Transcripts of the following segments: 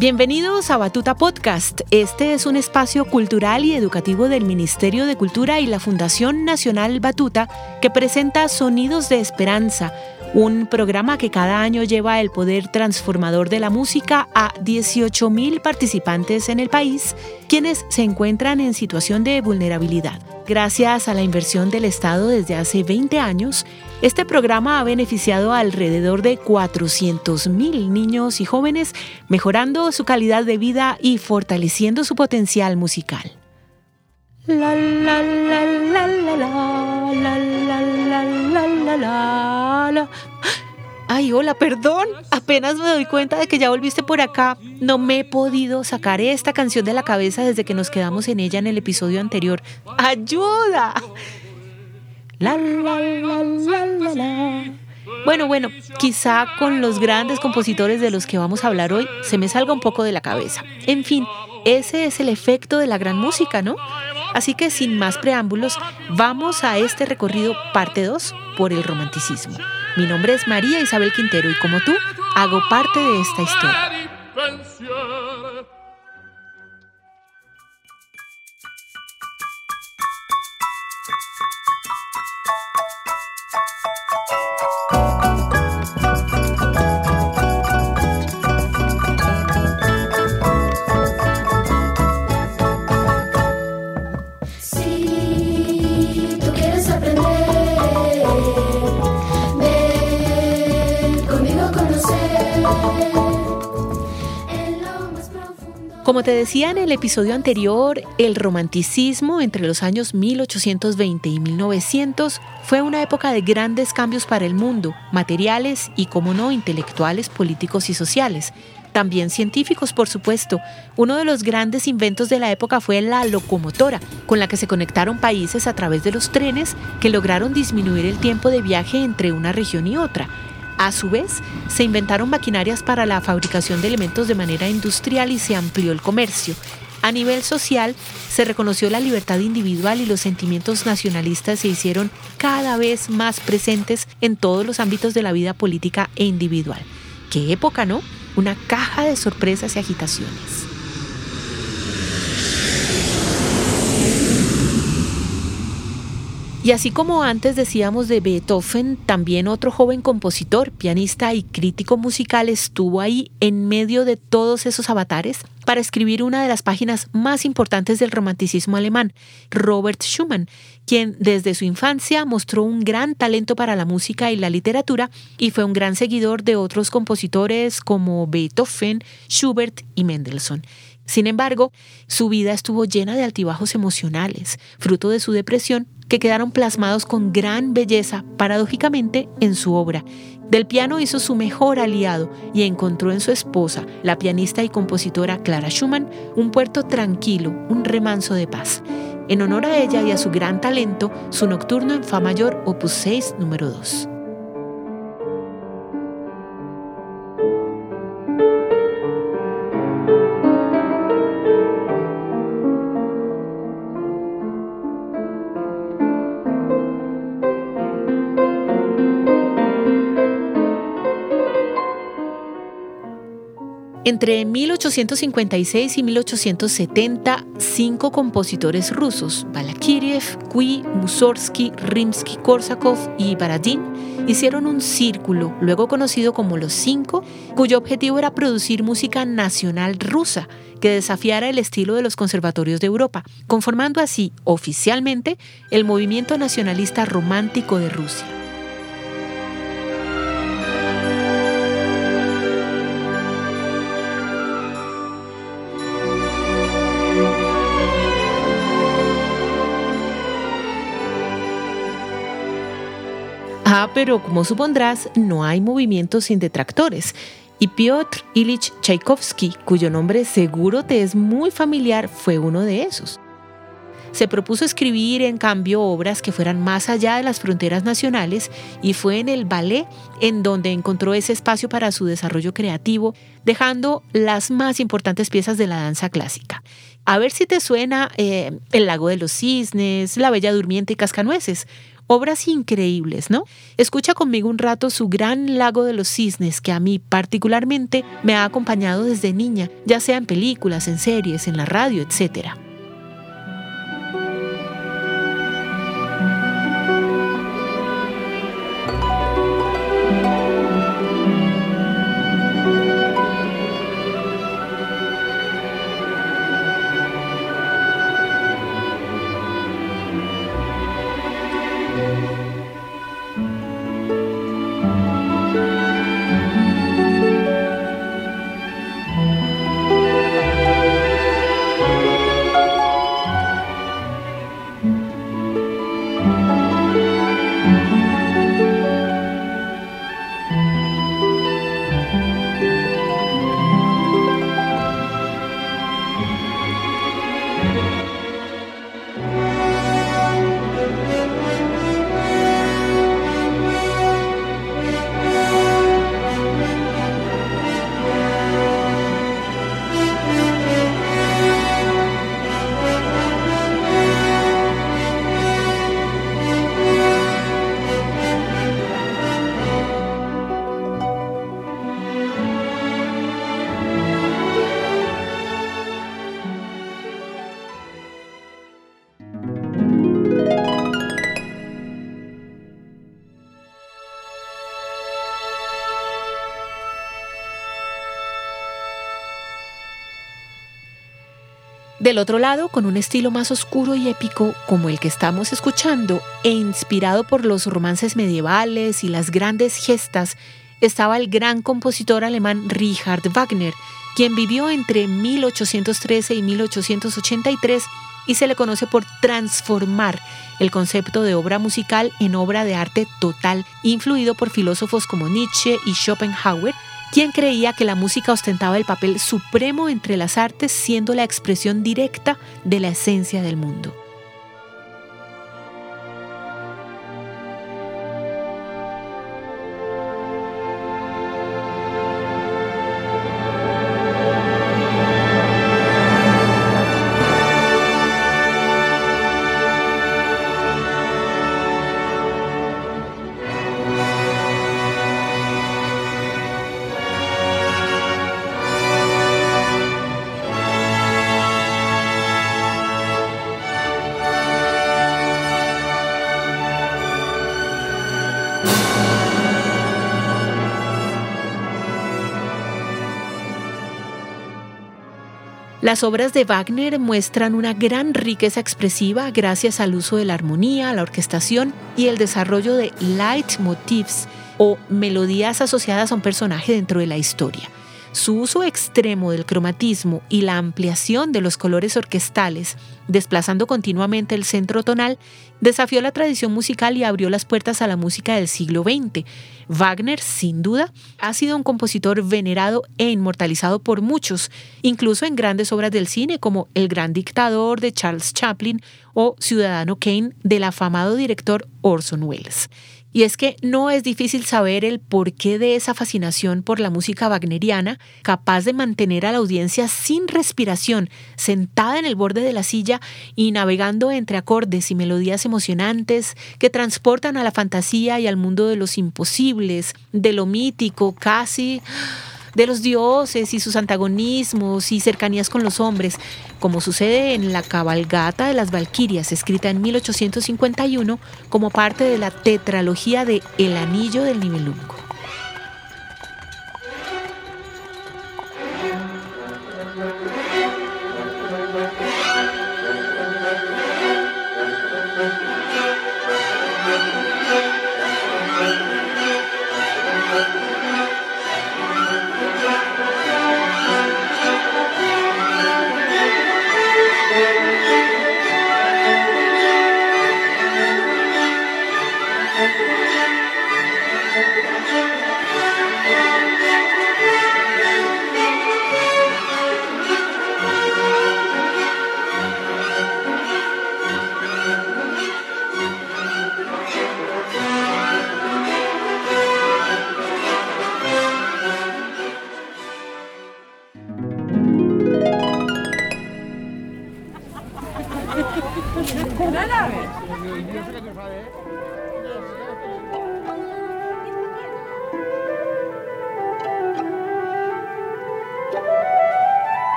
Bienvenidos a Batuta Podcast. Este es un espacio cultural y educativo del Ministerio de Cultura y la Fundación Nacional Batuta que presenta Sonidos de Esperanza, un programa que cada año lleva el poder transformador de la música a 18.000 participantes en el país, quienes se encuentran en situación de vulnerabilidad. Gracias a la inversión del Estado desde hace 20 años, este programa ha beneficiado alrededor de 400.000 niños y jóvenes, mejorando su calidad de vida y fortaleciendo su potencial musical. La la la la la la la la la la la Ay, hola, perdón. Apenas me doy cuenta de que ya volviste por acá. No me he podido sacar esta canción de la cabeza desde que nos quedamos en ella en el episodio anterior. ¡Ayuda! La, la, la, la, la, la. Bueno, bueno, quizá con los grandes compositores de los que vamos a hablar hoy se me salga un poco de la cabeza. En fin, ese es el efecto de la gran música, ¿no? Así que sin más preámbulos, vamos a este recorrido parte 2 por el romanticismo. Mi nombre es María Isabel Quintero y como tú, hago parte de esta historia. Como te decía en el episodio anterior, el romanticismo entre los años 1820 y 1900 fue una época de grandes cambios para el mundo, materiales y, como no, intelectuales, políticos y sociales. También científicos, por supuesto. Uno de los grandes inventos de la época fue la locomotora, con la que se conectaron países a través de los trenes que lograron disminuir el tiempo de viaje entre una región y otra. A su vez, se inventaron maquinarias para la fabricación de elementos de manera industrial y se amplió el comercio. A nivel social, se reconoció la libertad individual y los sentimientos nacionalistas se hicieron cada vez más presentes en todos los ámbitos de la vida política e individual. ¿Qué época, no? Una caja de sorpresas y agitaciones. Y así como antes decíamos de Beethoven, también otro joven compositor, pianista y crítico musical estuvo ahí en medio de todos esos avatares para escribir una de las páginas más importantes del romanticismo alemán, Robert Schumann, quien desde su infancia mostró un gran talento para la música y la literatura y fue un gran seguidor de otros compositores como Beethoven, Schubert y Mendelssohn. Sin embargo, su vida estuvo llena de altibajos emocionales, fruto de su depresión que quedaron plasmados con gran belleza, paradójicamente, en su obra. Del piano hizo su mejor aliado y encontró en su esposa, la pianista y compositora Clara Schumann, un puerto tranquilo, un remanso de paz. En honor a ella y a su gran talento, su nocturno en Fa mayor, opus 6, número 2. Entre 1856 y 1870, cinco compositores rusos, Balakiriev, Kui, Mussorgsky, Rimsky-Korsakov y Baradin, hicieron un círculo, luego conocido como Los Cinco, cuyo objetivo era producir música nacional rusa que desafiara el estilo de los conservatorios de Europa, conformando así oficialmente el movimiento nacionalista romántico de Rusia. Ah, pero como supondrás, no hay movimientos sin detractores. Y Piotr Ilich Tchaikovsky, cuyo nombre seguro te es muy familiar, fue uno de esos. Se propuso escribir, en cambio, obras que fueran más allá de las fronteras nacionales y fue en el ballet en donde encontró ese espacio para su desarrollo creativo, dejando las más importantes piezas de la danza clásica. A ver si te suena eh, El lago de los cisnes, La Bella Durmiente y Cascanueces. Obras increíbles, ¿no? Escucha conmigo un rato su gran lago de los cisnes que a mí particularmente me ha acompañado desde niña, ya sea en películas, en series, en la radio, etcétera. Del otro lado, con un estilo más oscuro y épico como el que estamos escuchando, e inspirado por los romances medievales y las grandes gestas, estaba el gran compositor alemán Richard Wagner, quien vivió entre 1813 y 1883 y se le conoce por transformar el concepto de obra musical en obra de arte total, influido por filósofos como Nietzsche y Schopenhauer, quien creía que la música ostentaba el papel supremo entre las artes siendo la expresión directa de la esencia del mundo. Las obras de Wagner muestran una gran riqueza expresiva gracias al uso de la armonía, la orquestación y el desarrollo de leitmotifs o melodías asociadas a un personaje dentro de la historia. Su uso extremo del cromatismo y la ampliación de los colores orquestales, desplazando continuamente el centro tonal, desafió la tradición musical y abrió las puertas a la música del siglo XX. Wagner, sin duda, ha sido un compositor venerado e inmortalizado por muchos, incluso en grandes obras del cine como El Gran Dictador de Charles Chaplin o Ciudadano Kane del afamado director Orson Welles. Y es que no es difícil saber el porqué de esa fascinación por la música wagneriana, capaz de mantener a la audiencia sin respiración, sentada en el borde de la silla y navegando entre acordes y melodías emocionantes que transportan a la fantasía y al mundo de los imposibles, de lo mítico, casi de los dioses y sus antagonismos y cercanías con los hombres, como sucede en la cabalgata de las Valquirias, escrita en 1851 como parte de la tetralogía de El Anillo del Nibelungo.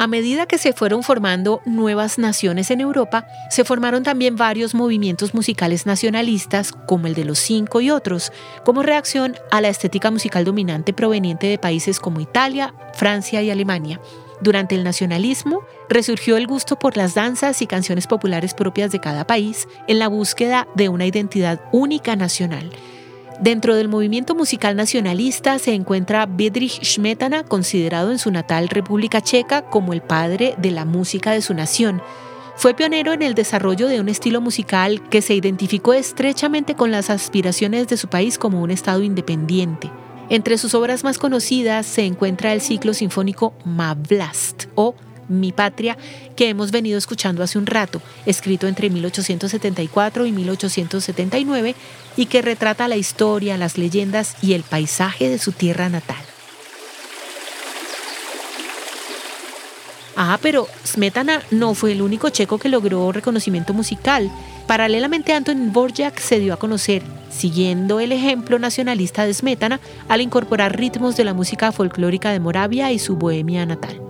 A medida que se fueron formando nuevas naciones en Europa, se formaron también varios movimientos musicales nacionalistas, como el de los cinco y otros, como reacción a la estética musical dominante proveniente de países como Italia, Francia y Alemania. Durante el nacionalismo, resurgió el gusto por las danzas y canciones populares propias de cada país en la búsqueda de una identidad única nacional. Dentro del movimiento musical nacionalista se encuentra Bedřich Smetana, considerado en su natal República Checa como el padre de la música de su nación. Fue pionero en el desarrollo de un estilo musical que se identificó estrechamente con las aspiraciones de su país como un Estado independiente. Entre sus obras más conocidas se encuentra el ciclo sinfónico Mavlast o mi Patria, que hemos venido escuchando hace un rato, escrito entre 1874 y 1879, y que retrata la historia, las leyendas y el paisaje de su tierra natal. Ah, pero Smetana no fue el único checo que logró reconocimiento musical. Paralelamente, Antonin Borjak se dio a conocer, siguiendo el ejemplo nacionalista de Smetana, al incorporar ritmos de la música folclórica de Moravia y su bohemia natal.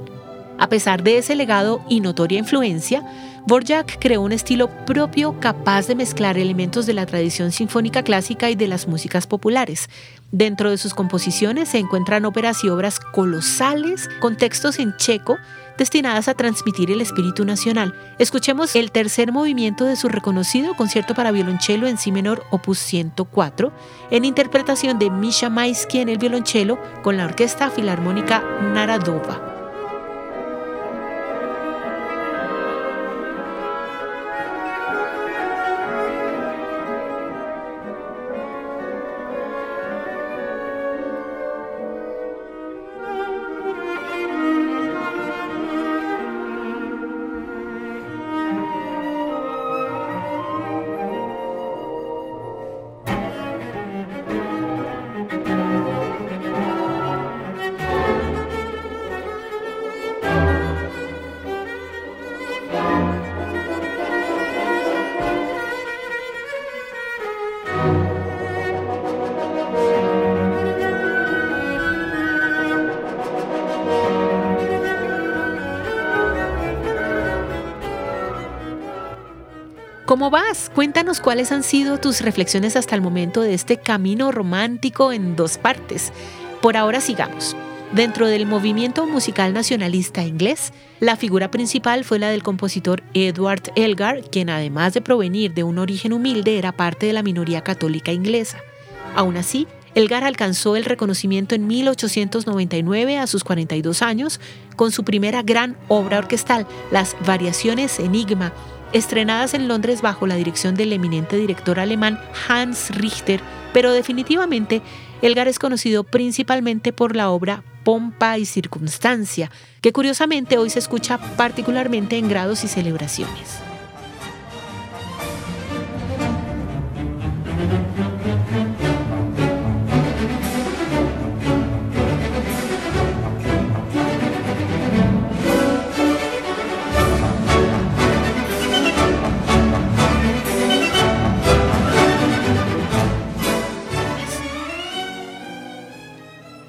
A pesar de ese legado y notoria influencia, Borjak creó un estilo propio capaz de mezclar elementos de la tradición sinfónica clásica y de las músicas populares. Dentro de sus composiciones se encuentran óperas y obras colosales con textos en checo destinadas a transmitir el espíritu nacional. Escuchemos el tercer movimiento de su reconocido concierto para violonchelo en si menor opus 104 en interpretación de Misha Maisky en el violonchelo con la Orquesta Filarmónica Naradova. ¿Cómo vas? Cuéntanos cuáles han sido tus reflexiones hasta el momento de este camino romántico en dos partes. Por ahora sigamos. Dentro del movimiento musical nacionalista inglés, la figura principal fue la del compositor Edward Elgar, quien además de provenir de un origen humilde era parte de la minoría católica inglesa. Aún así, Elgar alcanzó el reconocimiento en 1899 a sus 42 años con su primera gran obra orquestal, las Variaciones Enigma, estrenadas en Londres bajo la dirección del eminente director alemán Hans Richter, pero definitivamente Elgar es conocido principalmente por la obra Pompa y Circunstancia, que curiosamente hoy se escucha particularmente en grados y celebraciones.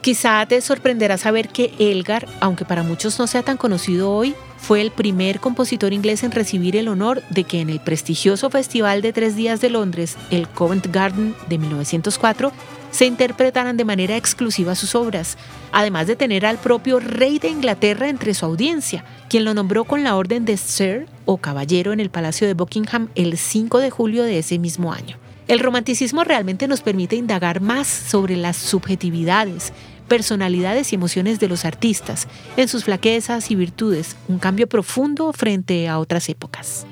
Quizá te sorprenderá saber que Elgar, aunque para muchos no sea tan conocido hoy, fue el primer compositor inglés en recibir el honor de que en el prestigioso Festival de Tres Días de Londres, el Covent Garden de 1904, se interpretaran de manera exclusiva sus obras, además de tener al propio rey de Inglaterra entre su audiencia, quien lo nombró con la orden de Sir o Caballero en el Palacio de Buckingham el 5 de julio de ese mismo año. El romanticismo realmente nos permite indagar más sobre las subjetividades, personalidades y emociones de los artistas, en sus flaquezas y virtudes, un cambio profundo frente a otras épocas.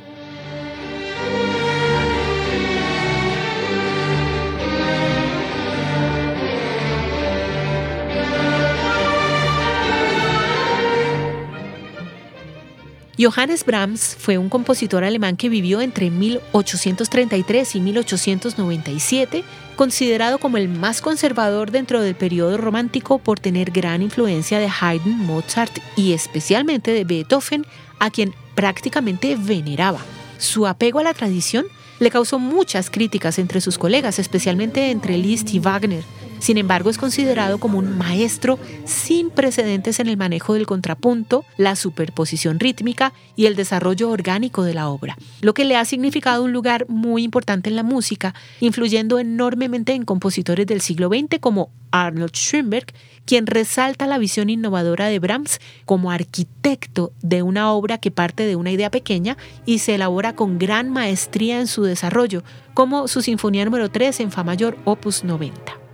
Johannes Brahms fue un compositor alemán que vivió entre 1833 y 1897, considerado como el más conservador dentro del periodo romántico por tener gran influencia de Haydn, Mozart y especialmente de Beethoven, a quien prácticamente veneraba. Su apego a la tradición le causó muchas críticas entre sus colegas, especialmente entre Liszt y Wagner. Sin embargo, es considerado como un maestro sin precedentes en el manejo del contrapunto, la superposición rítmica y el desarrollo orgánico de la obra, lo que le ha significado un lugar muy importante en la música, influyendo enormemente en compositores del siglo XX como Arnold Schoenberg, quien resalta la visión innovadora de Brahms como arquitecto de una obra que parte de una idea pequeña y se elabora con gran maestría en su desarrollo, como su Sinfonía número 3 en Fa mayor, opus 90.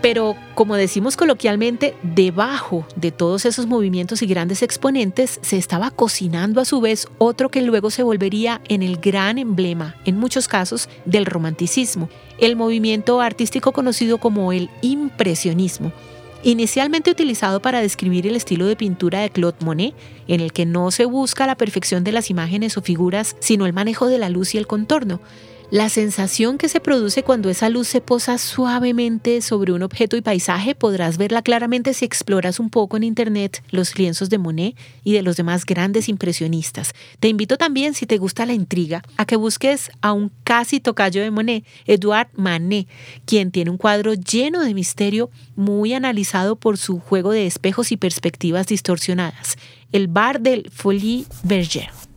Pero, como decimos coloquialmente, debajo de todos esos movimientos y grandes exponentes se estaba cocinando a su vez otro que luego se volvería en el gran emblema, en muchos casos, del romanticismo, el movimiento artístico conocido como el impresionismo. Inicialmente utilizado para describir el estilo de pintura de Claude Monet, en el que no se busca la perfección de las imágenes o figuras, sino el manejo de la luz y el contorno. La sensación que se produce cuando esa luz se posa suavemente sobre un objeto y paisaje podrás verla claramente si exploras un poco en internet los lienzos de Monet y de los demás grandes impresionistas. Te invito también, si te gusta la intriga, a que busques a un casi tocayo de Monet, Edouard Manet, quien tiene un cuadro lleno de misterio muy analizado por su juego de espejos y perspectivas distorsionadas, el bar del Folie Bergère.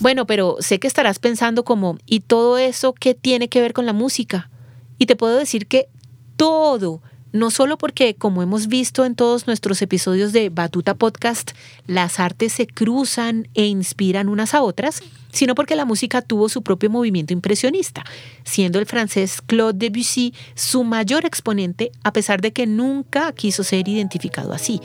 Bueno, pero sé que estarás pensando como, ¿y todo eso qué tiene que ver con la música? Y te puedo decir que todo, no solo porque, como hemos visto en todos nuestros episodios de Batuta Podcast, las artes se cruzan e inspiran unas a otras, sino porque la música tuvo su propio movimiento impresionista, siendo el francés Claude Debussy su mayor exponente, a pesar de que nunca quiso ser identificado así.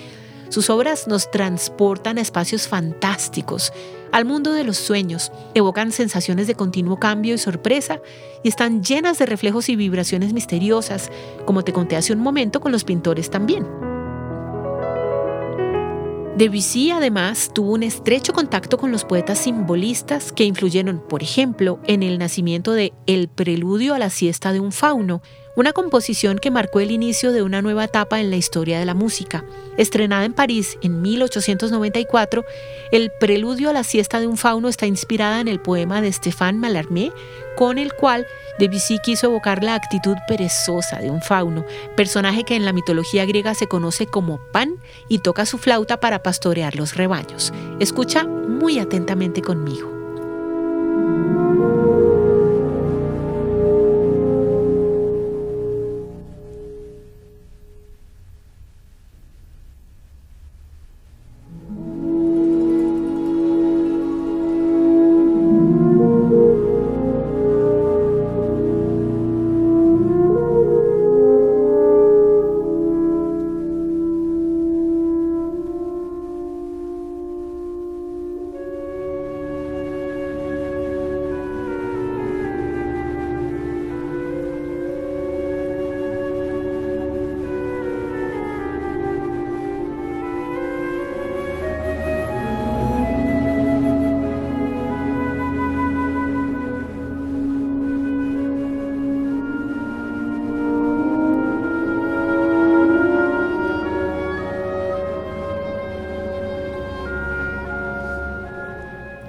Sus obras nos transportan a espacios fantásticos, al mundo de los sueños, evocan sensaciones de continuo cambio y sorpresa y están llenas de reflejos y vibraciones misteriosas, como te conté hace un momento con los pintores también. Debussy además tuvo un estrecho contacto con los poetas simbolistas que influyeron, por ejemplo, en el nacimiento de El preludio a la siesta de un fauno, una composición que marcó el inicio de una nueva etapa en la historia de la música. Estrenada en París en 1894, el preludio a la siesta de un fauno está inspirada en el poema de Stéphane Mallarmé, con el cual Debussy quiso evocar la actitud perezosa de un fauno, personaje que en la mitología griega se conoce como Pan y toca su flauta para pastorear los rebaños. Escucha muy atentamente conmigo.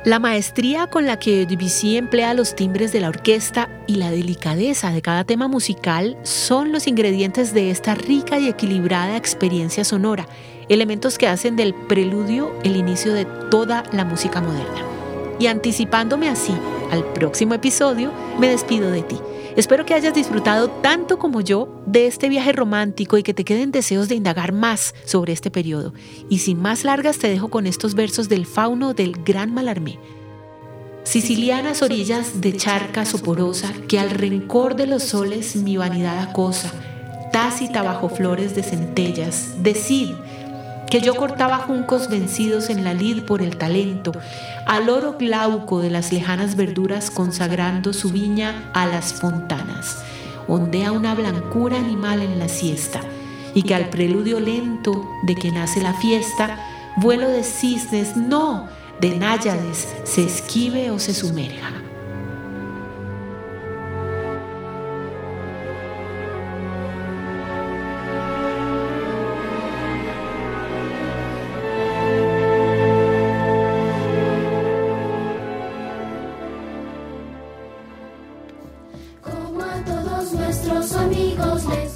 La maestría con la que Debussy emplea los timbres de la orquesta y la delicadeza de cada tema musical son los ingredientes de esta rica y equilibrada experiencia sonora, elementos que hacen del preludio el inicio de toda la música moderna. Y anticipándome así al próximo episodio, me despido de ti. Espero que hayas disfrutado tanto como yo de este viaje romántico y que te queden deseos de indagar más sobre este periodo. Y sin más largas te dejo con estos versos del fauno del Gran Malarmé. Sicilianas orillas de charca soporosa, que al rencor de los soles mi vanidad acosa, tácita bajo flores de centellas, decid que yo cortaba juncos vencidos en la lid por el talento, al oro glauco de las lejanas verduras consagrando su viña a las fontanas. Ondea una blancura animal en la siesta, y que al preludio lento de que nace la fiesta, vuelo de cisnes, no, de náyades, se esquive o se sumerja.